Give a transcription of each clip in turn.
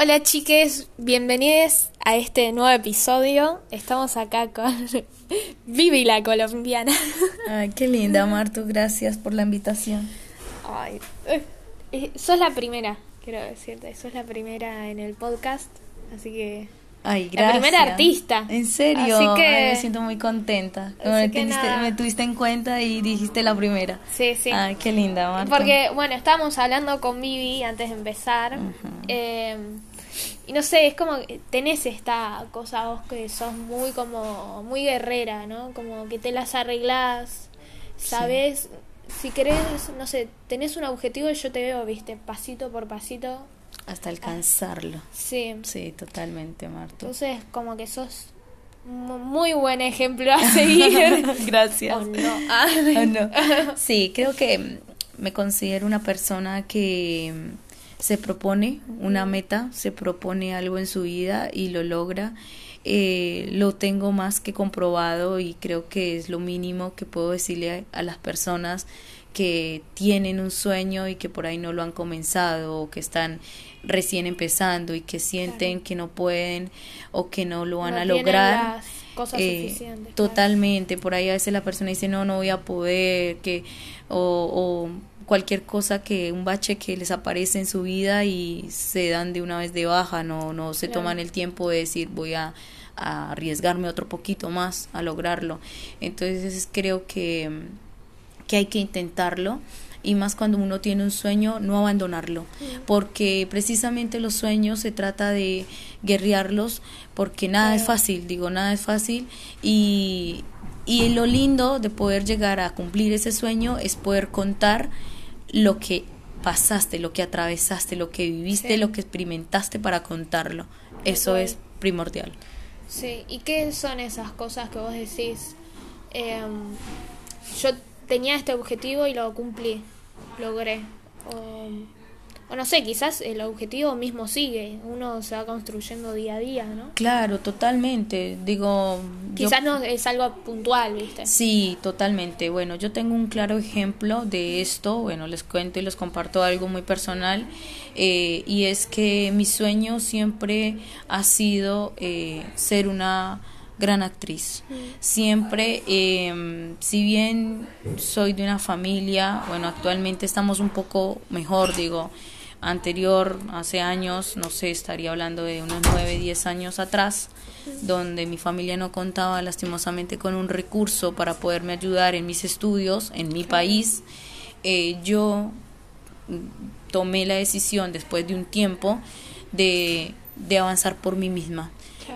Hola chiques, bienvenidos a este nuevo episodio. Estamos acá con Vivi la colombiana. Ay, qué linda, Martu, gracias por la invitación. Ay, eh, sos la primera, quiero decirte, sos la primera en el podcast, así que Ay, gracias. La primera artista. En serio. Así que, Ay, me siento muy contenta. Me, me, tuviste en cuenta y dijiste la primera. Sí, sí. Ay, qué linda, Marta. Porque, bueno, estábamos hablando con Vivi antes de empezar. eh, y no sé, es como tenés esta cosa vos que sos muy como, muy guerrera, ¿no? Como que te las arreglás, sabes, si querés, no sé, tenés un objetivo y yo te veo, viste, pasito por pasito. Hasta alcanzarlo. Sí. Sí, totalmente, Marta. Entonces, como que sos muy buen ejemplo a seguir. Gracias. Oh, no. Oh, no. Sí, creo que me considero una persona que se propone una meta, se propone algo en su vida y lo logra. Eh, lo tengo más que comprobado y creo que es lo mínimo que puedo decirle a, las personas que tienen un sueño y que por ahí no lo han comenzado o que están recién empezando y que sienten que no pueden o que no lo van a lograr. cosas eh, suficientes, totalmente, por ahí a veces la persona dice no, no voy a poder, que o, o cualquier cosa que un bache que les aparece en su vida y se dan de una vez de baja, no no se toman el tiempo de decir voy a, arriesgarme otro poquito más a lograrlo. Entonces creo que, que hay que intentarlo y más cuando uno tiene un sueño, no abandonarlo, porque precisamente los sueños se trata de guerrearlos, porque nada es fácil, digo, nada es fácil. Y, y lo lindo de poder llegar a cumplir ese sueño es poder contar lo que pasaste, lo que atravesaste, lo que viviste, lo que experimentaste para contarlo. Eso es primordial. Sí, ¿y qué son esas cosas que vos decís? Em, yo tenía este objetivo y lo cumplí, logré. O no sé, quizás el objetivo mismo sigue, uno se va construyendo día a día, ¿no? Claro, totalmente. Digo, quizás no es algo puntual, ¿viste? Sí, totalmente. Bueno, yo tengo un claro ejemplo de esto. Bueno, les cuento y les comparto algo muy personal. Eh, y es que mi sueño siempre ha sido eh, ser una gran actriz. Mm. Siempre, eh, si bien soy de una familia, bueno, actualmente estamos un poco mejor, digo, anterior, hace años, no sé, estaría hablando de unos 9, 10 años atrás, donde mi familia no contaba lastimosamente con un recurso para poderme ayudar en mis estudios, en mi país, eh, yo tomé la decisión después de un tiempo de, de avanzar por mí misma.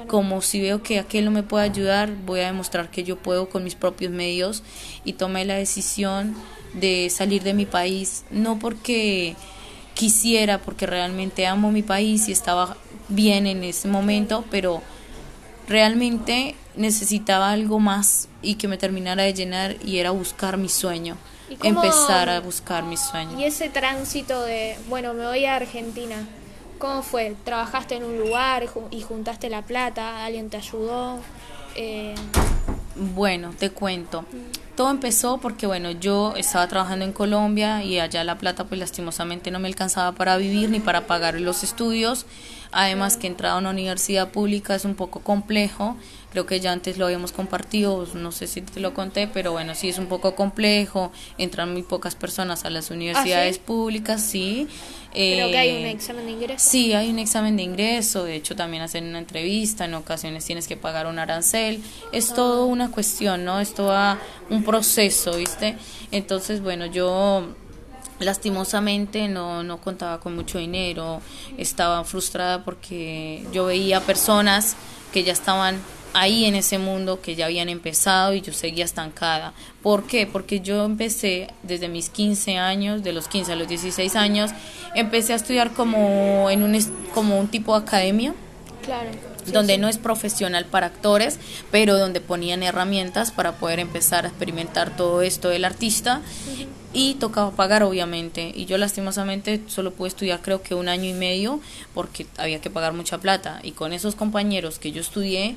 Como si veo que aquel no me puede ayudar, voy a demostrar que yo puedo con mis propios medios y tomé la decisión de salir de mi país, no porque quisiera porque realmente amo mi país y estaba bien en ese momento, pero realmente necesitaba algo más y que me terminara de llenar y era buscar mi sueño, empezar a buscar mi sueño. Y ese tránsito de, bueno, me voy a Argentina, ¿cómo fue? ¿Trabajaste en un lugar y juntaste la plata? ¿Alguien te ayudó? Eh... Bueno, te cuento. Todo empezó porque, bueno, yo estaba trabajando en Colombia y allá la plata, pues lastimosamente no me alcanzaba para vivir ni para pagar los estudios. Además que entrar a una universidad pública es un poco complejo. Creo que ya antes lo habíamos compartido, no sé si te lo conté, pero bueno, sí es un poco complejo. Entran muy pocas personas a las universidades ¿Ah, públicas, sí. Creo que hay un examen de ingreso. Sí, hay un examen de ingreso. De hecho, también hacen una entrevista. En ocasiones tienes que pagar un arancel. Es ah. todo una cuestión, ¿no? Es todo un proceso, ¿viste? Entonces, bueno, yo lastimosamente no, no contaba con mucho dinero, estaba frustrada porque yo veía personas que ya estaban ahí en ese mundo que ya habían empezado y yo seguía estancada. ¿Por qué? Porque yo empecé desde mis 15 años, de los 15 a los 16 años, empecé a estudiar como en un como un tipo de academia. Claro donde no es profesional para actores, pero donde ponían herramientas para poder empezar a experimentar todo esto del artista y tocaba pagar obviamente y yo lastimosamente solo pude estudiar creo que un año y medio porque había que pagar mucha plata y con esos compañeros que yo estudié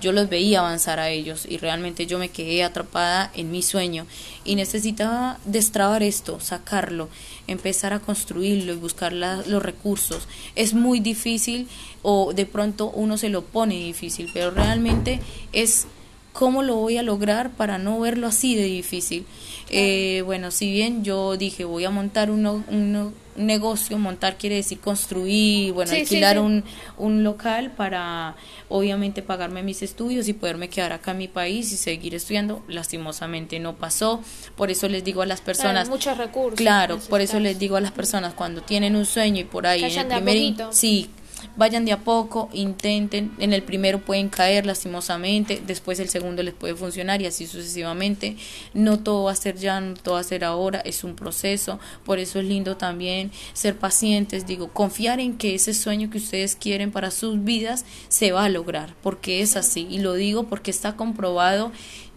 yo los veía avanzar a ellos y realmente yo me quedé atrapada en mi sueño y necesitaba destrabar esto, sacarlo, empezar a construirlo y buscar los recursos. Es muy difícil o de pronto uno se lo pone difícil, pero realmente es cómo lo voy a lograr para no verlo así de difícil. Eh, bueno, si bien yo dije voy a montar uno, un negocio, montar quiere decir construir, bueno, alquilar Un, un local para obviamente pagarme mis estudios y poderme quedar acá en mi país y seguir estudiando. Lastimosamente no pasó, por eso les digo a las personas... muchos recursos. Claro, por eso les digo a las personas cuando tienen un sueño y por ahí en el primer... Sí, vayan de a poco, intenten, en el primero pueden caer lastimosamente, después el segundo les puede funcionar y así sucesivamente. No todo va a ser ya, no todo va a ser ahora, es un proceso, por eso es lindo también ser pacientes, digo, confiar en que ese sueño que ustedes quieren para sus vidas se va a lograr, porque es así, y lo digo porque está comprobado.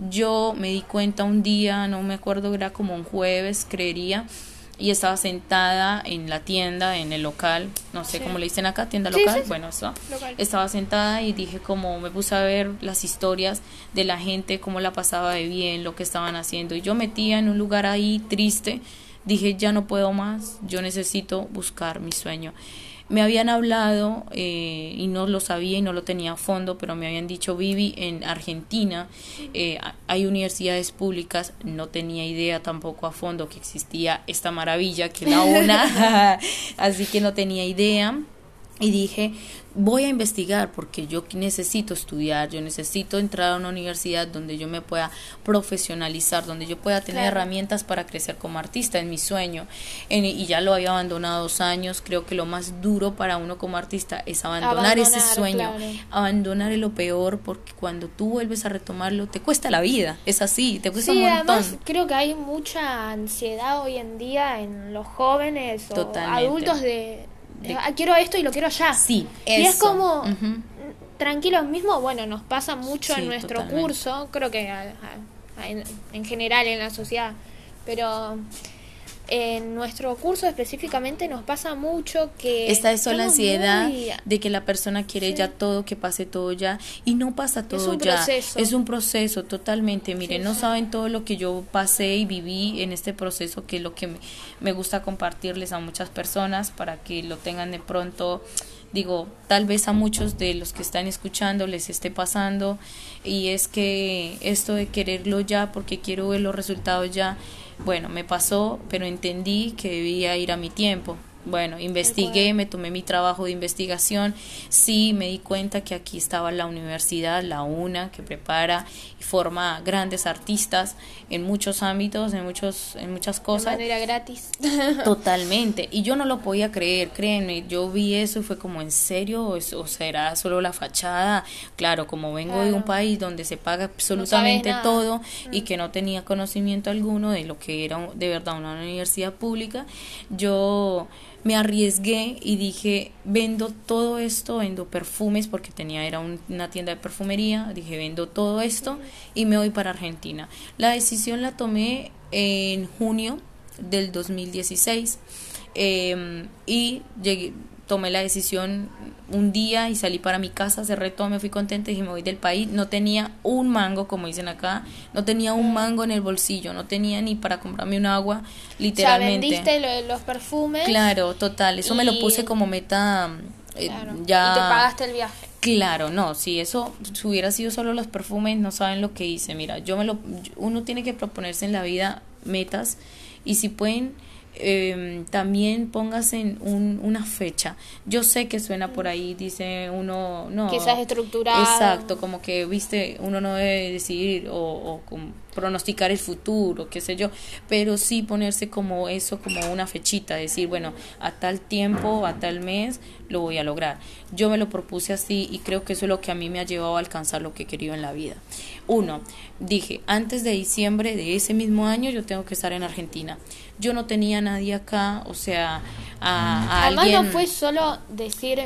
Yo me di cuenta un día, no me acuerdo, era como un jueves, creería, y estaba sentada en la tienda, en el local, no sé cómo le dicen acá, tienda local, bueno, eso. Estaba sentada y dije como me puse a ver las historias de la gente, cómo la pasaba de bien, lo que estaban haciendo. Y yo metía en un lugar ahí triste, dije ya no puedo más, yo necesito buscar mi sueño. Me habían hablado, eh, y no lo sabía y no lo tenía a fondo, pero me habían dicho, Vivi, en Argentina eh, hay universidades públicas, no tenía idea tampoco a fondo que existía esta maravilla que la una, así que no tenía idea. Y dije, voy a investigar porque yo necesito estudiar, yo necesito entrar a una universidad donde yo me pueda profesionalizar, donde yo pueda tener herramientas para crecer como artista, en mi sueño. y ya lo había abandonado dos años, creo que lo más duro para uno como artista es abandonar, ese sueño, abandonar lo peor porque cuando tú vuelves a retomarlo te cuesta la vida, es así, te cuesta un montón. Además, creo que hay mucha ansiedad hoy en día en los jóvenes o adultos de Ah, quiero esto y lo quiero ya. Sí, Y es como, tranquilo mismo, bueno, nos pasa mucho en nuestro curso, creo que en, general en la sociedad, pero en nuestro curso específicamente nos pasa mucho que esta es la ansiedad de que la persona quiere ya todo que pase todo ya y no pasa todo es un ya. proceso. es un proceso totalmente. Miren no saben todo lo que yo pasé y viví en este proceso que es lo que me, gusta compartirles a muchas personas para que lo tengan de pronto digo, tal vez a muchos de los que están escuchando les esté pasando y es que esto de quererlo ya porque quiero ver los resultados ya bueno, me pasó, pero entendí que debía ir a mi tiempo. Bueno, investigué, me tomé mi trabajo de investigación, sí me di cuenta que aquí estaba la universidad, la UNA, que prepara y forma grandes artistas en muchos ámbitos, en muchos, en muchas cosas. De manera gratis. Totalmente. Y yo no lo podía creer, créanme, yo vi eso y fue como, ¿en serio? ¿O será solo la fachada? Claro, como vengo de un país donde se paga absolutamente todo y mm. que no tenía conocimiento alguno de lo que era de verdad una universidad pública, yo me arriesgué y dije, vendo todo esto, vendo perfumes porque tenía, era una tienda de perfumería, dije, vendo todo esto y me voy para Argentina. La decisión la tomé en junio del 2016 em, y llegué, tomé la decisión un día y salí para mi casa, cerré todo, me fui contenta y me voy del país. No tenía un mango, como dicen acá, no tenía un mango en el bolsillo, no tenía ni para comprarme un agua, literalmente. Sea, vendiste los perfumes. Claro, total, eso me lo puse como meta eh, ya. Y te pagaste el viaje. Claro, no, si eso si hubiera sido solo los perfumes, no saben lo que hice. Mira, yo me lo uno tiene que proponerse en la vida metas y si pueden eh, también póngase un, una fecha. Yo sé que suena por ahí, dice uno, no. Quizás estructurado. Exacto, como que, viste, uno no debe decidir o, o pronosticar el futuro, qué sé yo, pero sí ponerse como eso, como una fechita, decir, bueno, a tal tiempo, a tal mes, lo voy a lograr. Yo me lo propuse así y creo que eso es lo que a mí me ha llevado a alcanzar lo que he querido en la vida. Uno, dije, antes de diciembre de ese mismo año yo tengo que estar en Argentina. Yo no tenía nadie acá, o sea, a, Además no fue solo decir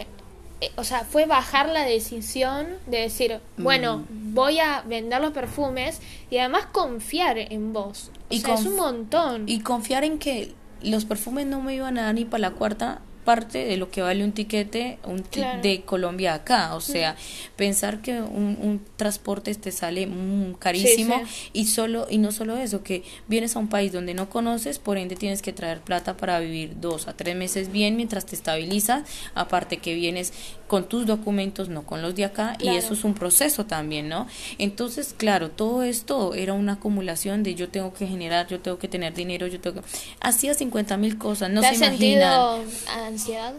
eh, o sea, fue bajar la decisión de decir, bueno, mm. voy a vender los perfumes y además confiar en vos. O y sea, es un montón. Y confiar en que los perfumes no me iban a dar ni para la cuarta parte de lo que vale un tiquete un de Colombia acá. O sea, pensar que un, un, transporte te sale mm, carísimo y solo y no solo eso, que vienes a un país donde no conoces, por ende tienes que traer plata para vivir dos a tres meses bien mientras te estabilizas. Aparte que vienes con tus documentos, no con los de acá, y eso es un proceso también, ¿no? Entonces, claro, todo esto era una acumulación de yo tengo que generar, yo tengo que tener dinero, yo tengo que... Hacía 50 mil cosas, no se imaginan. Ansiedad?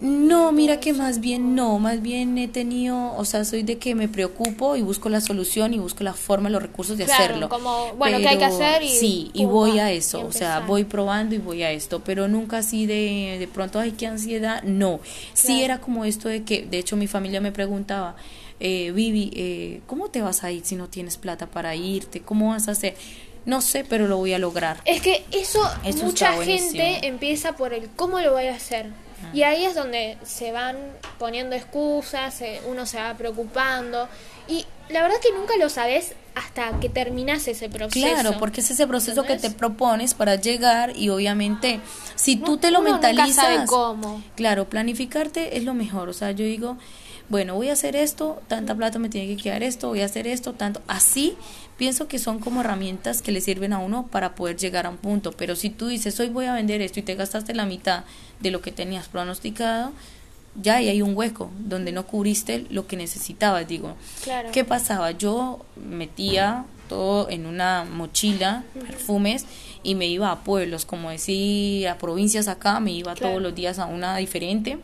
No, mira que más bien no, más bien he tenido, o sea, soy de que me preocupo y busco la solución y busco la forma, los recursos de hacerlo. Como, bueno, ¿qué hay que hacer? Y, sí, y voy a eso, o sea, voy probando y voy a esto, pero nunca así de, de pronto, ay, qué ansiedad, no. Sí era como esto de que, de hecho, mi familia me preguntaba, eh, Vivi, eh, ¿cómo te vas a ir si no tienes plata para irte? ¿Cómo vas a hacer? No sé, pero lo voy a lograr. Es que eso, mucha gente empieza por el cómo lo voy a hacer. Y ahí es donde se van poniendo excusas, uno se va preocupando. Y la verdad que nunca lo sabes hasta que terminas ese proceso. Claro, porque es ese proceso que te propones para llegar y obviamente si tú te lo mentalizas, cómo. claro, planificarte es lo mejor. O sea, yo digo, bueno, voy a hacer esto, tanta plata me tiene que quedar esto, voy a hacer esto, tanto. Así pienso que son como herramientas que le sirven a uno para poder llegar a un punto. Pero si tú dices, hoy voy a vender esto y te gastaste la mitad de lo que tenías pronosticado, ya ahí hay un hueco donde no cubriste lo que necesitabas, digo. Claro. ¿Qué pasaba? Yo metía todo en una mochila, perfumes, y me iba a pueblos, como decía, a provincias acá, me iba todos los días a una diferente,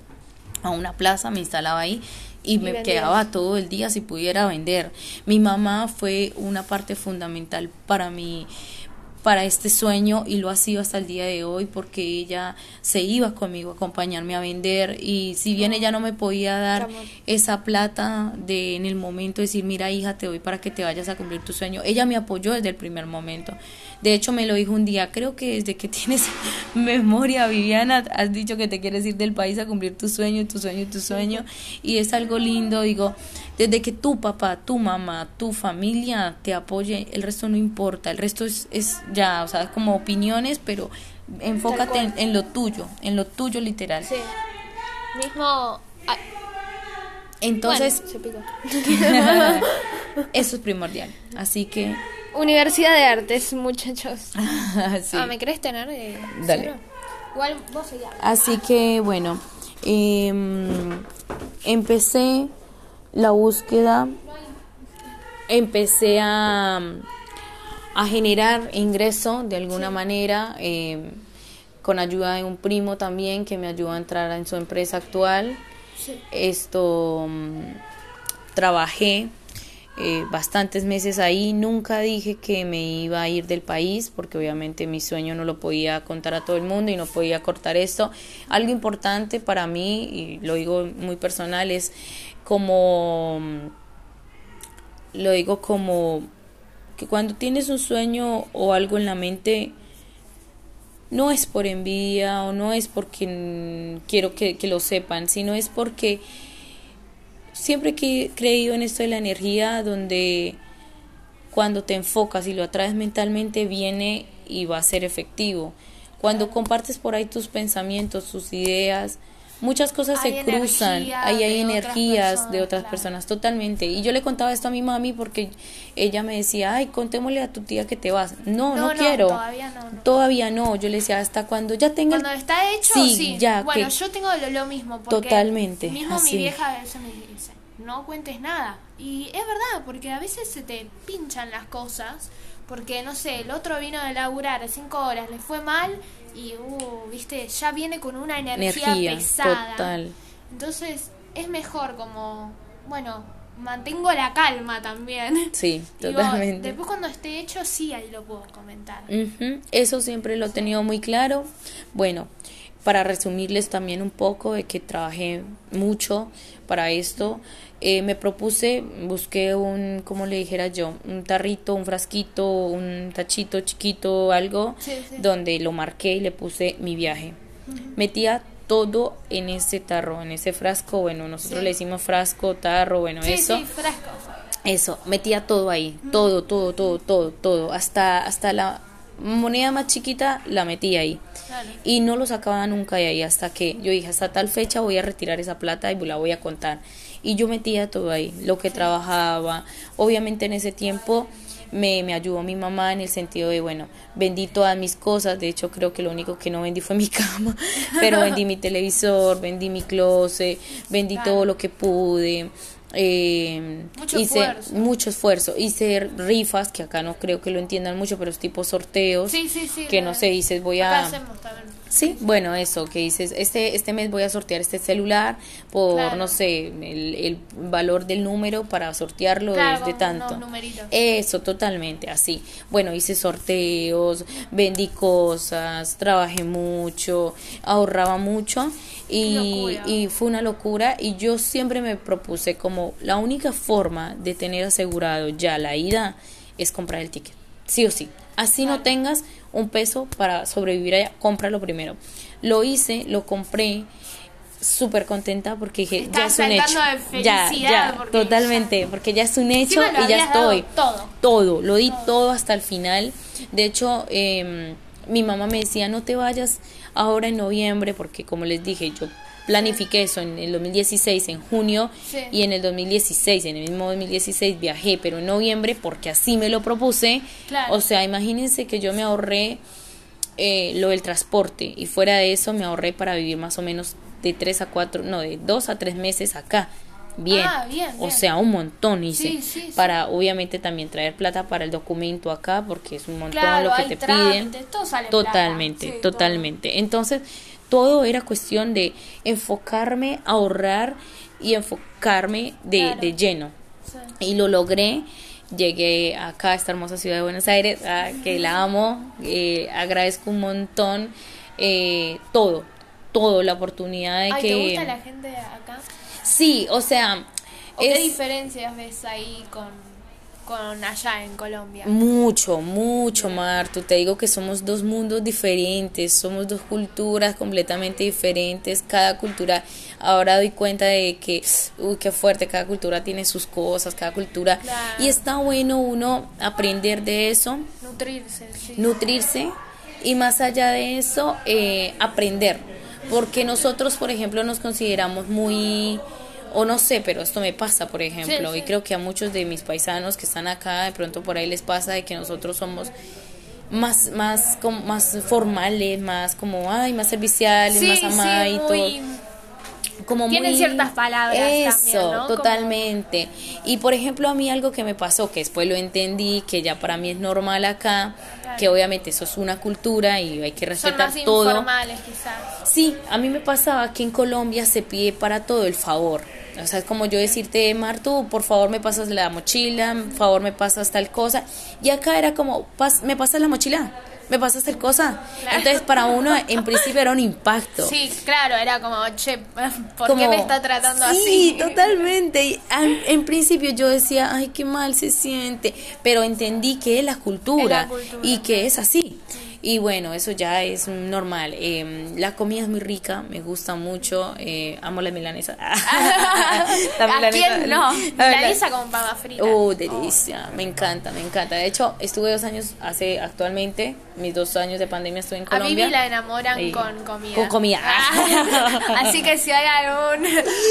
a una plaza, me instalaba ahí y, me quedaba todo el día si pudiera vender. Mi mamá fue una parte fundamental para mí para este sueño y lo ha sido hasta el día de hoy porque ella se iba conmigo a acompañarme a vender y si bien ella no me podía dar esa plata de en el momento de decir mira hija te doy para que te vayas a cumplir tu sueño ella me apoyó desde el primer momento de hecho me lo dijo un día creo que desde que tienes memoria Viviana has dicho que te quieres ir del país a cumplir tu sueño tu sueño tu sueño y es algo lindo digo desde que tu papá, tu mamá, tu familia te apoye, el resto no importa, el resto es, es ya, o sea, como opiniones, pero enfócate en, lo tuyo, en lo tuyo literal. Sí. Mismo... Entonces, eso es primordial. Así que... Universidad de Artes, muchachos. Ah, ¿me querés tener? Eh, Dale. Igual vos Así que, bueno, eh, empecé la búsqueda, empecé a, a generar ingreso de alguna manera, eh, con ayuda de un primo también que me ayudó a entrar en su empresa actual. Esto mm, trabajé eh, bastantes meses ahí. Nunca dije que me iba a ir del país porque obviamente mi sueño no lo podía contar a todo el mundo y no podía cortar esto. Algo importante para mí, y lo digo muy personal, es como, lo digo como que cuando tienes un sueño o algo en la mente, no es por envidia o no es porque quiero que, que lo sepan, sino es porque siempre que he creído en esto de la energía, donde cuando te enfocas y lo atraes mentalmente, viene y va a ser efectivo. Cuando compartes por ahí tus pensamientos, tus ideas, muchas cosas se cruzan, ahí hay energías de otras personas, totalmente. Y yo le contaba esto a mi mami porque ella me decía, ay, contémosle a tu tía que te vas. No, no, quiero. Todavía no, Todavía no. Yo le decía, hasta cuando ya tenga... Cuando está hecho, sí. Ya, bueno, yo tengo lo, mismo. Porque totalmente. Mismo mi vieja a veces me dice, no cuentes nada. Y es verdad, porque a veces se te pinchan las cosas. Porque, no sé, el otro vino de laburar cinco horas, le fue mal y, uh, viste, ya viene con una energía, pesada. Total. Entonces, es mejor como, bueno, mantengo la calma también. Sí, totalmente. después cuando esté hecho, sí, ahí lo puedo comentar. Eso siempre lo he tenido muy claro. Bueno, para resumirles también un poco de que trabajé mucho para esto, eh, me propuse, busqué un, como le dijera yo, un tarrito, un frasquito, un tachito chiquito, algo, donde lo marqué y le puse mi viaje. Metía todo en ese tarro, en ese frasco, bueno, nosotros le decimos frasco, tarro, bueno, eso. frasco. Eso, metía todo ahí, todo, todo, todo, todo, todo, hasta, hasta la moneda más chiquita la metía ahí. Y no lo sacaba nunca de ahí hasta que yo dije, hasta tal fecha voy a retirar esa plata y la voy a contar. Y yo metía todo ahí, lo que trabajaba. Obviamente en ese tiempo me, me ayudó mi mamá en el sentido de, bueno, vendí todas mis cosas, de hecho creo que lo único que no vendí fue mi cama, pero vendí mi televisor, vendí mi closet, vendí todo lo que pude. Eh, Mucho hice esfuerzo. mucho esfuerzo, hice rifas, que acá no creo que lo entiendan mucho, pero es tipo sorteos, Sí, sí, sí. que no sé, dices voy a... hacemos. Sí, bueno, eso, que dices, este, este mes voy a sortear este celular por, Claro. no sé, el, el valor del número para sortearlo Claro, es de tanto. Eso, totalmente, así. Bueno, hice sorteos, vendí cosas, trabajé mucho, ahorraba mucho y, y fue una locura y yo siempre me propuse como la única forma de tener asegurado ya la ida es comprar el ticket, sí o sí. Así no tengas un peso para sobrevivir allá, cómpralo primero. Lo hice, lo compré súper contenta porque dije, ya es un hecho. de ya, ya, porque totalmente, porque ya es un hecho y ya estoy. todo. Todo, lo di todo. hasta el final. De hecho, eh, mi mamá me decía, no te vayas ahora en noviembre, porque como les dije, yo planifiqué eso en el 2016, en junio, Sí. y en el 2016, en el mismo 2016 viajé, pero en noviembre, porque así me lo propuse. Claro. O sea, imagínense que yo me ahorré eh, lo del transporte y fuera de eso me ahorré para vivir más o menos de tres a cuatro, no, de dos a tres meses acá. Bien. Ah, bien, O sea, un montón hice. Sí, sí, sí. Para obviamente también traer plata para el documento acá, porque es un montón Claro, lo que te trámites, piden. todo sale plata. Totalmente, totalmente. Entonces, todo era cuestión de enfocarme, ahorrar y enfocarme de, Claro. de lleno. Sí. Y lo logré. Llegué acá a esta hermosa ciudad de Buenos Aires, ah, que la amo, eh, agradezco un montón eh, todo, todo, la oportunidad de Ay, que... ¿te gusta la gente acá? Sí, o sea, ¿O qué diferencias ves ahí con, con allá en Colombia? mucho, mucho, Martu. Te digo que somos dos mundos diferentes, somos dos culturas completamente diferentes. Cada cultura, ahora doy cuenta de que, uy, qué fuerte, cada cultura tiene sus cosas, cada cultura. Claro. Y está bueno uno aprender de eso, Nutrirse, sí. nutrirse y más allá de eso, eh, aprender. Porque nosotros, por ejemplo, nos consideramos muy, o no sé, pero esto me pasa, por ejemplo, Sí, y creo que a muchos de mis paisanos que están acá, de pronto por ahí les pasa de que nosotros somos más, más, como, más formales, más como, ay, más serviciales, Sí, más amadas y muy- todo como Tienen muy- ciertas palabras eso, también, ¿no? Como- totalmente. Y por ejemplo, a mí algo que me pasó, que después lo entendí, que ya para mí es normal acá, Claro. que obviamente eso es una cultura y hay que Son respetar más todo. informales quizás. Sí, a mí me pasaba que en Colombia se pide para todo el favor. O sea, es como yo decirte, Martu, por favor me pasas la mochila, por favor me pasas tal cosa. Y acá era como, "Pas- me pasas la mochila, me pasas tal cosa. Claro. Entonces para uno en principio era un impacto. Sí, claro, era como, che, ¿por Como- qué me está tratando sí, así? totalmente. Y an- en principio yo decía, ay, qué mal se siente, pero entendí que es la cultura, Es la cultura. y que es así. Y bueno, eso ya es normal. Eh, la comida es muy rica, me gusta mucho, eh, amo la milanesa. La ¿A milanesa- quién no? Milanesa con papa frita. Oh, delicia, me encanta, me encanta. De hecho, estuve dos años, hace actualmente, mis dos años de pandemia estuve en A mí Colombia. me la enamoran con comida. Con comida. Así que si hay algún,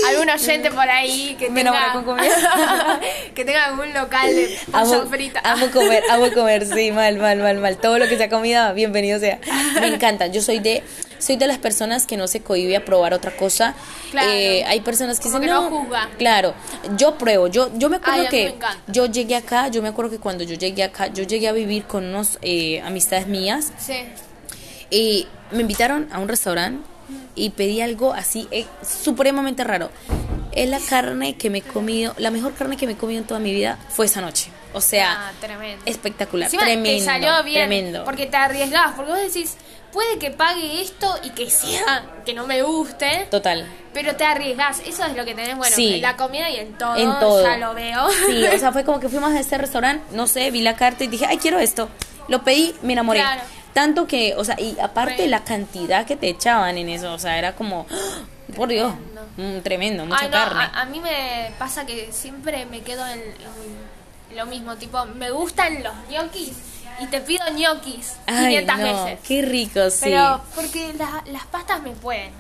algún oyente por ahí que Me tenga, con comida. que tenga algún local de pollo frita. amo comer, amo comer, sí, mal, mal, mal, mal. Todo lo que sea comida, bienvenido sea. Me encanta. Yo soy de, soy de las personas que no se cohibe a probar otra cosa. Claro. Eh, hay personas que dicen, que no, no. Claro, yo pruebo. Yo, yo me acuerdo Ay, que me yo llegué acá, yo me acuerdo que cuando yo llegué acá, yo llegué a vivir con unos eh, amistades mías Sí. y me invitaron a un restaurante y pedí algo así eh, supremamente raro. Es la carne que me he comido, la mejor carne que me he comido en toda mi vida fue esa noche. O sea, Ah, tremendo. espectacular, Encima tremendo, te salió bien. tremendo. Porque te arriesgás. Porque vos decís, puede que pague esto y que sea que no me guste. Total. Pero te arriesgás. Eso es lo que tenés, bueno, Sí. en la comida y en todo. En todo. Ya lo veo. Sí, o sea, fue como que fuimos a este restaurante, no sé, vi la carta y dije, ay, quiero esto. Lo pedí, me enamoré. Claro. Tanto que, o sea, y aparte la cantidad que te echaban en eso, o sea, era como, ¡ah! por Dios, mm, tremendo, mucha Ay, no, carne. A, a mí me pasa que siempre me quedo en, en lo mismo. Tipo, me gustan los ñoquis y te pido ñoquis Ay, 500 no, veces. qué rico, sí. Pero porque la- las pastas me pueden.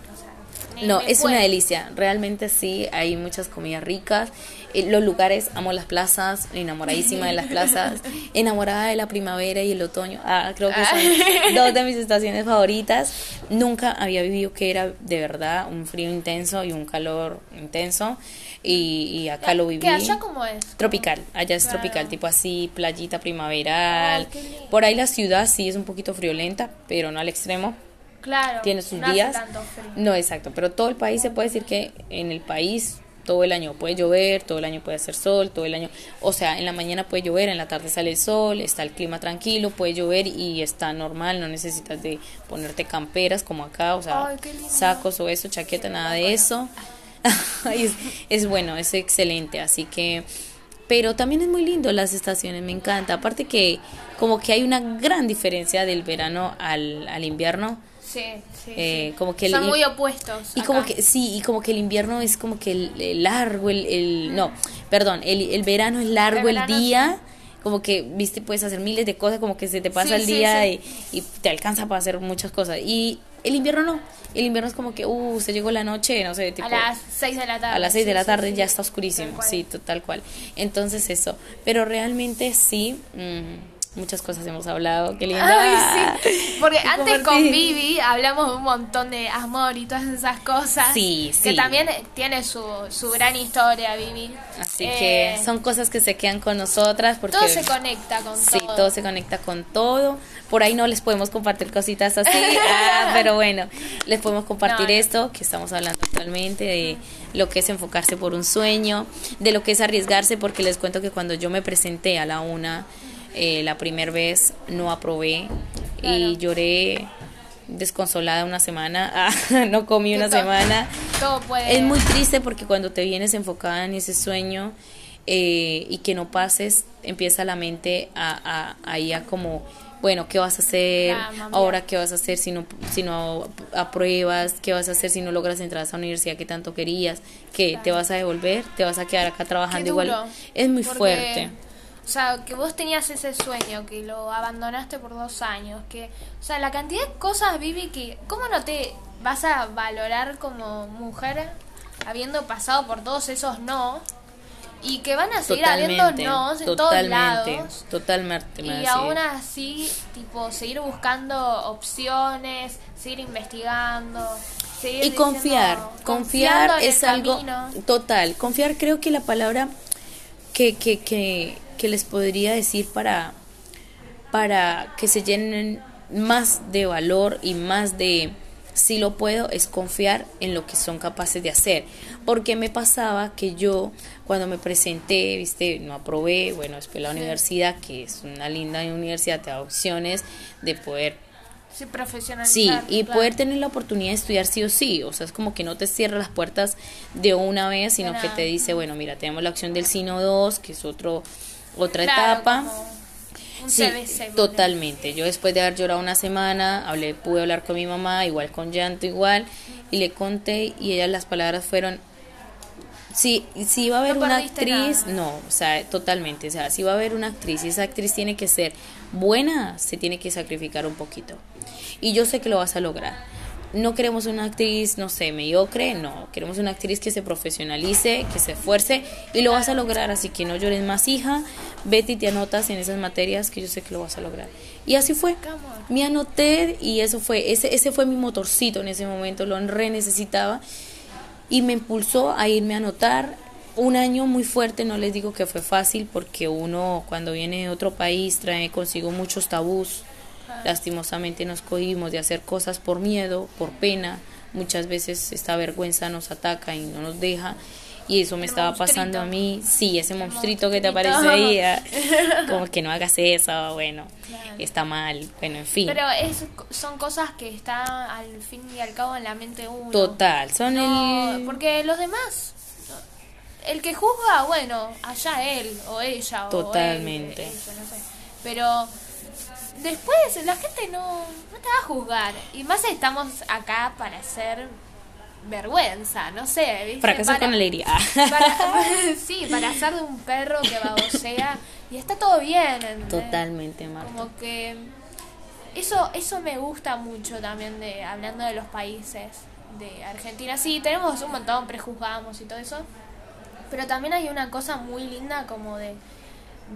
No, es una delicia. Realmente sí, hay muchas comidas ricas. Eh, los lugares, amo las plazas, enamoradísima de las plazas, enamorada de la primavera y el otoño. Ah, creo que son dos de mis estaciones favoritas. Nunca había vivido que era de verdad un frío intenso y un calor intenso. Y, y acá lo viví. ¿Qué allá cómo es? Tropical, allá es Claro. tropical, tipo así, playita primaveral. Ay. Por ahí la ciudad sí es un poquito friolenta, pero no al extremo Claro. tiene sus no hace días. tanto frío. No, exacto, pero todo el país se puede decir que en el país todo el año puede llover, todo el año puede hacer sol, todo el año, o sea, en la mañana puede llover, en la tarde sale el sol, está el clima tranquilo, puede llover y está normal, no necesitas de ponerte camperas como acá, o sea, Ay, sacos o eso, chaqueta, nada de eso. Es, es bueno, es excelente, así que pero también es muy lindo las estaciones, me encanta. Aparte que como que hay una gran diferencia del verano al, al invierno. Sí, sí. Eh, sí. como que el- Son muy opuestos. Y como que, sí, y como que el invierno es como que el, el largo, el, el- no, perdón, el, el verano es largo El verano día, como que, viste, puedes hacer miles de cosas, como que se te pasa el día. Y, y te alcanza para hacer muchas cosas. Y el invierno no, el invierno es como que, uh, se llegó la noche, no sé, tipo... a las 6 de la tarde. A las 6 de Sí, la sí, tarde sí. ya está oscurísimo, sí, tal cual. Entonces eso, pero realmente sí, mm, muchas cosas hemos hablado, qué linda. Ay, sí. Porque antes con. Vivi hablamos de un montón de amor y todas esas cosas. Sí, Que sí. también tiene su, su gran historia, Vivi. Así Eh, que son cosas que se quedan con nosotras porque Todo se conecta con Sí, todo. todo se conecta con todo. Por ahí no les podemos compartir cositas así, ah, pero bueno, les podemos compartir no. esto que estamos hablando actualmente, de lo que es enfocarse por un sueño, de lo que es arriesgarse, porque les cuento que cuando yo me presenté a la una, eh, la primera vez no aprobé Claro. y lloré desconsolada una semana, ah, no comí una semana. Todo puede. Es muy triste porque cuando te vienes enfocada en ese sueño eh, y que no pases, empieza la mente a, a, ahí a como, bueno, ¿qué vas a hacer? A. Ahora, ¿qué vas a hacer si no, si no apruebas? ¿Qué vas a hacer si no logras entrar a esa universidad que tanto querías? ¿Qué? ¿Te vas a devolver? ¿Te vas a quedar acá trabajando igual? Es muy porque, fuerte. O sea, que vos tenías ese sueño, que lo abandonaste por dos años, que, o sea, la cantidad de cosas, Vivi, que, ¿cómo no te vas a valorar como mujer habiendo pasado por todos esos no? Y que van a seguir habiendo no en todos lados. totalmente. Y aún así, tipo, seguir buscando opciones, seguir investigando, seguir Y confiar, diciendo- confiar es algo camino. total. Confiar creo que la palabra que, que, que, que les podría decir para, para que se llenen más de valor y más de si lo puedo es confiar en lo que son capaces de hacer. Porque me pasaba que yo cuando me presenté, viste, no aprobé, bueno, después la universidad, que es una linda universidad, te da opciones de poder Sí, profesionalizar. Sí, y claro. poder tener la oportunidad de estudiar sí o sí. O sea, es como que no te cierra las puertas de una vez, sino que te dice, bueno, mira, tenemos la opción del Sino 2, que es otro otra Claro, etapa. Un Sí, CBC, totalmente. Yo después de haber llorado una semana, hablé, pude hablar con mi mamá, igual con llanto, igual, y le conté, y ella las palabras fueron, si, si va a haber No una actriz, nada. no, o sea, totalmente, o sea, si va a haber una actriz y esa actriz tiene que ser buena, se tiene que sacrificar un poquito. Y yo sé que lo vas a lograr. No queremos una actriz, no sé, mediocre, no, queremos una actriz que se profesionalice, que se esfuerce y lo vas a lograr, así que no llores más, hija, vete y te anotas en esas materias que yo sé que lo vas a lograr. Y así fue. Me anoté y eso fue, ese, ese fue mi motorcito en ese momento, lo re necesitaba y me impulsó a irme a anotar. Un año muy fuerte, no les digo que fue fácil porque uno cuando viene de otro país trae consigo muchos tabús. Lastimosamente nos cohibimos de hacer cosas por miedo, por pena. Muchas veces esta vergüenza nos ataca y no nos deja. Y eso me El estaba pasando a mí. Sí, ese monstruito que te aparece ahí. ah, Como que no hagas eso, bueno, está mal. Bueno, en fin. Pero es, son cosas que están al fin y al cabo en la mente uno. Total, son No, el... Porque los demás, el que juzga, bueno, allá él o ella. Totalmente. O él, ella, no sé. Pero después la gente no, no te va a juzgar. Y más estamos acá para ser vergüenza, no sé, ¿viste? Fracasar Para- con alegría. para- sí, para hacer de un perro que babosea y está todo bien. ¿entendés? Totalmente, Marta. Como que eso eso me gusta mucho también de hablando de los países de Argentina. Sí, tenemos un montón, prejuzgamos y todo eso. Pero también hay una cosa muy linda como de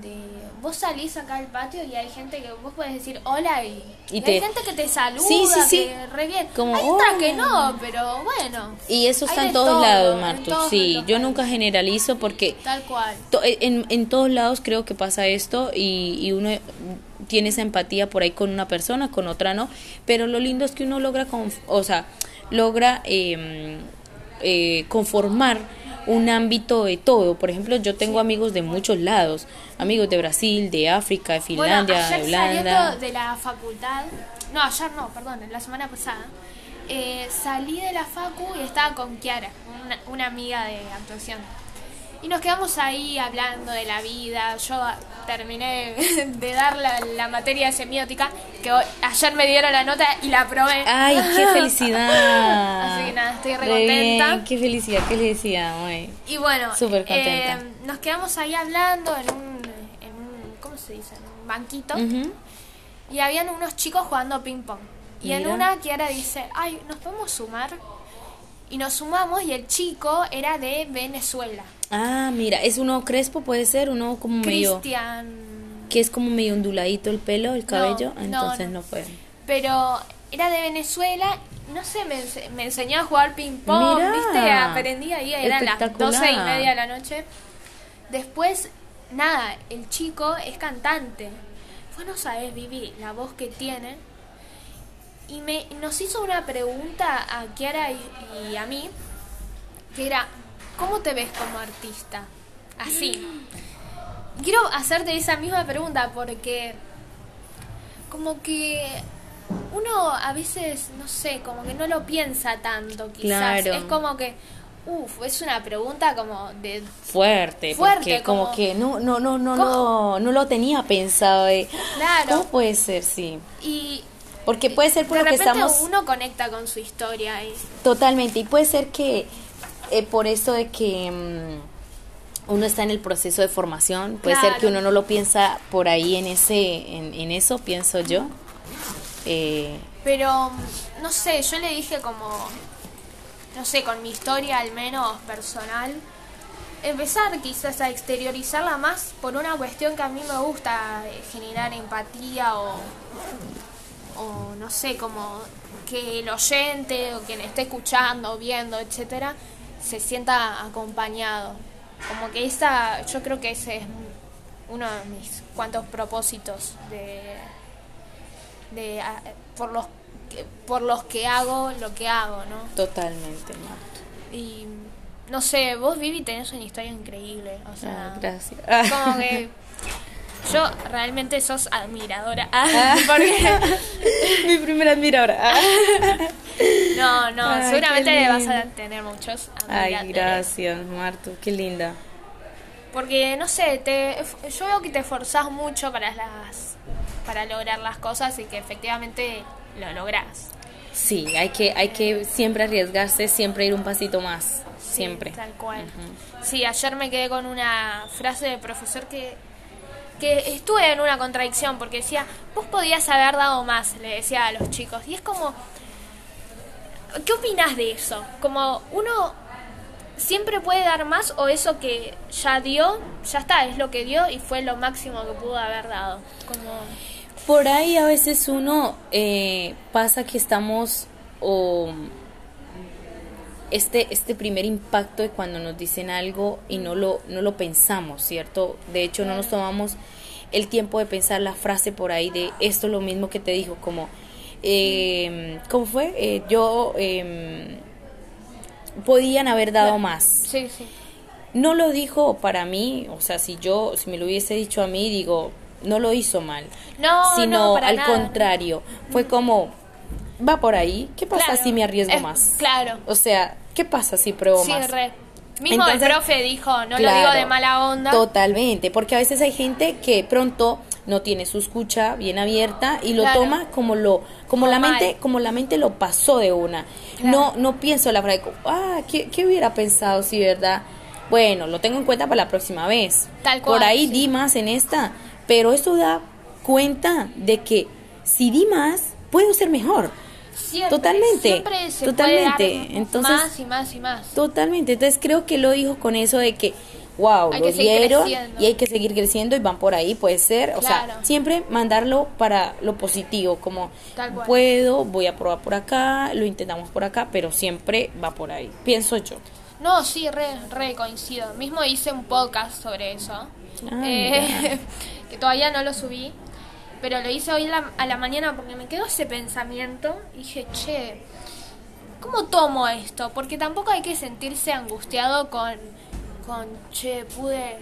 de vos salís acá al patio y hay gente que vos puedes decir hola y, Y y te- hay gente que te saluda, Sí, sí, sí. que re bien. Como, hay "Hola". que no, pero bueno. Y eso está en todos todo, lados, Martu. todos Sí, yo nunca generalizo porque Tal cual. to- en, en todos lados creo que pasa esto y, y uno tiene esa empatía por ahí con una persona, con otra no, pero lo lindo es que uno logra, conf- o sea, logra eh, eh, conformar un ámbito de todo. Por ejemplo, yo tengo amigos de muchos lados, amigos de Brasil, de África, de Finlandia, bueno, ayer de Holanda. de la facultad, no, ayer no, perdón, la semana pasada, eh, salí de la facu y estaba con Kiara, una, una amiga de actuación. Y nos quedamos ahí hablando de la vida. Yo terminé de dar la, la materia de semiótica, que hoy- ayer me dieron la nota y la aprobé. Ay, qué felicidad. Así que nada, estoy re contenta. Qué felicidad, qué felicidad, ay. Y bueno, Súper contenta. eh, nos quedamos ahí hablando en un, en un, ¿cómo se dice? En un banquito. Y habían unos chicos jugando ping pong. Y en una Kiara dice, ay, ¿nos podemos sumar? Y nos sumamos y el chico era de Venezuela. Ah, mira, es uno crespo, puede ser, uno como medio, Cristian. que es como medio onduladito el pelo, el cabello, no, entonces no. no, fue. Pero era de Venezuela. No sé, me, ense- me enseñó a jugar ping pong. ¿viste? Aprendí ahí, eran las doce y media de la noche. Después, nada, el chico es cantante. Vos no sabés, Vivi, la voz que tiene. Y me, nos hizo una pregunta a Kiara y, y a mí, que era, ¿cómo te ves como artista? Así. Quiero hacerte esa misma pregunta porque como que uno a veces, no sé, como que no lo piensa tanto quizás. Claro. Es como que, uff, es una pregunta como de... Fuerte, Fuerte, porque como, como- que no, no, no, no, lo, no lo tenía pensado de, Claro. ¿cómo puede ser? Sí, Y porque puede ser por de lo que estamos uno conecta con su historia y... totalmente, y puede ser que eh, por eso de que mm, uno está en el proceso de formación, puede ser que uno no lo piensa por ahí en ese, en, en eso, pienso yo. Eh, Pero, no sé, yo le dije como, no sé, con mi historia al menos personal, empezar quizás a exteriorizarla más por una cuestión que a mí me gusta, eh, generar empatía o, o no sé, como que el oyente o quien esté escuchando, viendo, etcétera, se sienta acompañado. Como que esa, yo creo que ese es uno de mis cuantos propósitos de, de a- por los que, por los que hago lo que hago, ¿no? totalmente, Marta. Y no sé, vos Vivi tenés una historia increíble, o sea, Ah, gracias. como que yo realmente sos admiradora, porque Mi primera admiradora. no, no, Ay, seguramente vas a tener muchos Ay, gracias, Martu, qué linda. Porque no sé, te, yo veo que te esforzás mucho para las para lograr las cosas y que efectivamente lo lográs. Sí, hay que, hay que siempre arriesgarse, siempre ir un pasito más, Sí, siempre. Tal cual. Sí, ayer me quedé con una frase de profesor que, que estuve en una contradicción porque decía, vos podías haber dado más, le decía a los chicos. Y es como, ¿qué opinas de eso? Como uno siempre puede dar más o eso que ya dio, ya está, es lo que dio y fue lo máximo que pudo haber dado. Como, Por ahí a veces uno eh, pasa que estamos este este primer impacto de cuando nos dicen algo y no lo no lo pensamos, ¿cierto? De hecho no nos tomamos el tiempo de pensar la frase por ahí de esto es lo mismo que te dijo como eh, ¿cómo fue? Eh, yo eh, podían haber dado más. sí, sí. No lo dijo para mí, o sea, si yo, si me lo hubiese dicho a mí, digo, no lo hizo mal. No, sino no, al nada. contrario, fue como, va por ahí, ¿qué pasa Claro, si me arriesgo es- más? Claro. O sea, ¿qué pasa si pruebo Sí, más? re. Mismo el Entonces, profe dijo, no lo digo de mala onda. Totalmente, porque a veces hay gente que pronto no tiene su escucha bien abierta y lo Claro. toma como lo como la mente como la mente lo pasó de una. No no pienso la frase, ah, ¿qué, qué hubiera pensado si verdad? Bueno, lo tengo en cuenta para la próxima vez. Tal Por cual, ahí sí. di más en esta, pero eso da cuenta de que si di más puedo ser mejor. Siempre, Totalmente, siempre se totalmente. puede dar Entonces- más y más y más. Totalmente. Entonces creo que lo dijo con eso de que, wow, Hay lo creciendo. y hay que seguir creciendo y van por ahí, puede ser. O sea, siempre mandarlo para lo positivo, como Tal puedo, voy a probar por acá, lo intentamos por acá, pero siempre va por ahí, pienso yo. No, sí, re, re coincido. Mismo hice un podcast sobre eso. Ah, eh, que todavía no lo subí. Pero lo hice hoy la- a la mañana porque me quedó ese pensamiento. Y dije, che, ¿cómo tomo esto? Porque tampoco hay que sentirse angustiado con, con che, pude,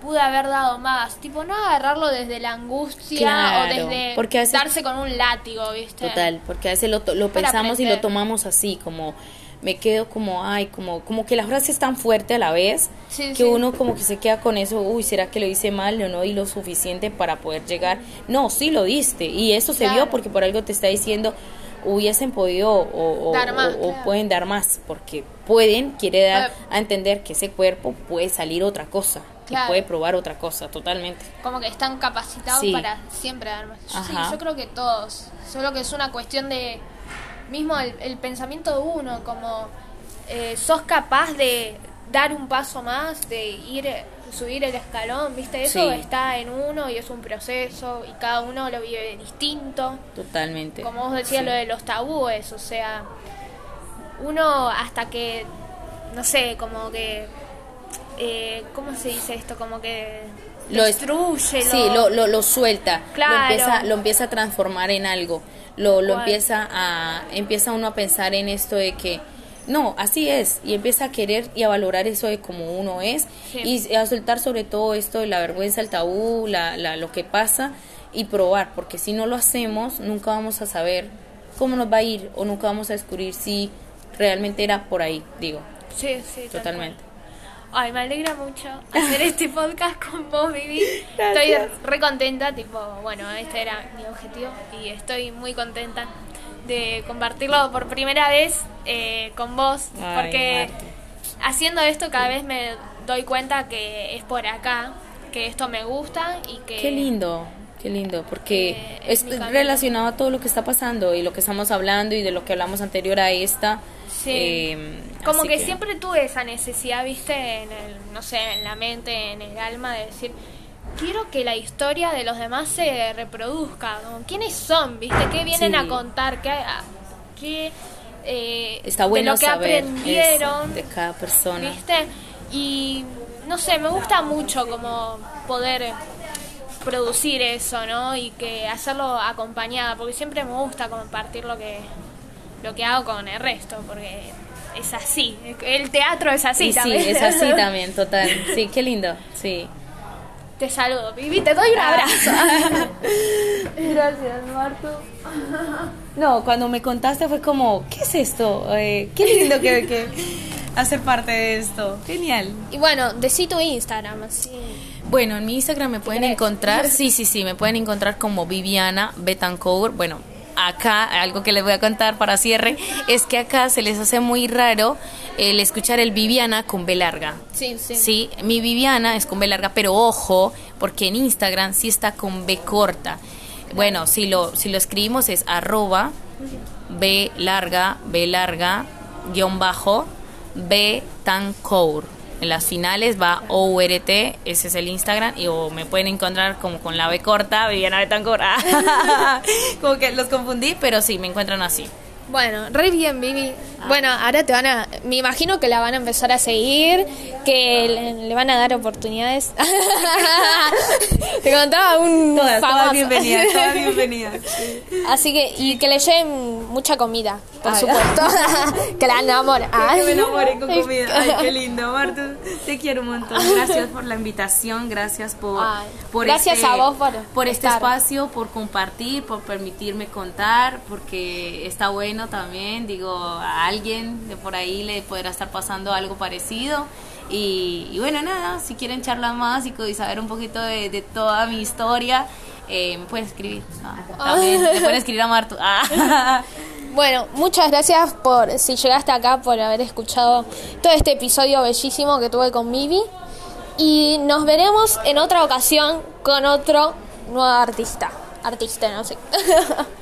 pude haber dado más. Tipo, no agarrarlo desde la angustia Claro, o desde porque a veces- darse con un látigo, ¿viste? Total, porque a veces lo, lo pensamos y lo tomamos así, como me quedo como, ay, como, como que la frase es tan fuerte a la vez Sí, que sí. uno como que se queda con eso, uy, ¿será que lo hice mal o no di lo suficiente para poder llegar? No, sí lo diste y eso se vio porque por algo te está diciendo hubiesen podido o, o- Dar más, o- o claro. pueden dar más, porque pueden, quiere dar a entender que ese cuerpo puede salir otra cosa, que Claro. puede probar otra cosa, totalmente. como que están capacitados Sí. para siempre dar más. Sí, yo creo que todos. Solo que es una cuestión de mismo el, el pensamiento de uno, como eh, sos capaz de dar un paso más, de ir subir el escalón, ¿viste? Eso Sí. está en uno y es un proceso y cada uno lo vive distinto. Totalmente. Como vos decías Sí. lo de los tabúes, o sea, uno hasta que, no sé, como que, eh, ¿cómo se dice esto? Como que Lo es- destruye, Sí, lo, lo, lo suelta, Claro. lo empieza, lo empieza a transformar en algo, lo, lo empieza a, empieza uno a pensar en esto de que no, así es, y empieza a querer y a valorar eso de como uno es, Sí. y a soltar sobre todo esto de la vergüenza, el tabú, la, la, lo que pasa, y probar, porque si no lo hacemos, nunca vamos a saber cómo nos va a ir, o nunca vamos a descubrir si realmente era por ahí, digo, Sí, sí, tal totalmente. Ay, me alegra mucho hacer este podcast con vos, Vivi. Gracias. Estoy re contenta, tipo, bueno, este era mi objetivo y estoy muy contenta de compartirlo por primera vez eh, con vos, Ay, porque haciendo esto cada vez me doy cuenta que es por acá, que esto me gusta y que... Qué lindo, qué lindo, porque Eh, es relacionado a todo lo que está pasando y lo que estamos hablando y de lo que hablamos anterior a esta. Sí. eh, Como que, siempre tuve esa necesidad, viste, en el, no sé, en la mente, en el alma, de decir, quiero que la historia de los demás se reproduzca. como, ¿Quiénes son, viste? ¿Qué vienen Sí. a contar? ¿Qué, a- qué, eh, Está bueno de lo que saber aprendieron? eso de cada persona. ¿Viste? Y no sé, me gusta mucho como poder producir eso, ¿no? Y que hacerlo acompañada, porque siempre me gusta compartir lo que lo que hago con el resto, porque es así, el teatro es así Y sí, también. es así también, total. Sí, qué lindo, sí. Te saludo, Vivi, te doy un abrazo. Gracias, Marto. No, cuando me contaste fue como, ¿qué es esto? Eh, qué lindo que, que hacer parte de esto. Genial. y bueno, decí tu Instagram, así. Bueno, en mi Instagram me pueden encontrar, sí, sí, sí, me pueden encontrar como Viviana Betancourt. Bueno, acá algo que les voy a contar para cierre es que acá se les hace muy raro el escuchar el Viviana con B larga. Sí, sí. Sí, mi Viviana es con B larga, pero ojo, porque en Instagram sí está con B corta. Bueno, si lo, si lo escribimos es arroba B larga, B larga, guion bajo, B tan En las finales va OURT, ese es el Instagram, y o me pueden encontrar como con la B corta, Viviana Betancourt. como que los confundí, pero sí, me encuentran así. Bueno, re bien, Vivi. Bueno, ahora te van a. Me imagino que la van a empezar a seguir, que le, le van a dar oportunidades. te contaba un. famoso. bienvenidas. Así que, y que le lleven mucha comida, por Ay. supuesto. que la enamoren. Que me enamoré con comida. Ay, qué lindo, Marta. Te quiero un montón. Gracias por la invitación, gracias por, Ay, por gracias este, a vos por por este espacio, por compartir, por permitirme contar, porque está bueno también, digo, a alguien de por ahí le podrá estar pasando algo parecido Y, bueno, nada, si quieren charlar más y, saber un poquito de, toda mi historia, eh, me pueden escribir. Ah, me pueden escribir a Martu. Ah. Bueno, muchas gracias por si llegaste acá, por haber escuchado todo este episodio bellísimo que tuve con Mivi. Y nos veremos en otra ocasión con otro nuevo artista. Artista, no sé.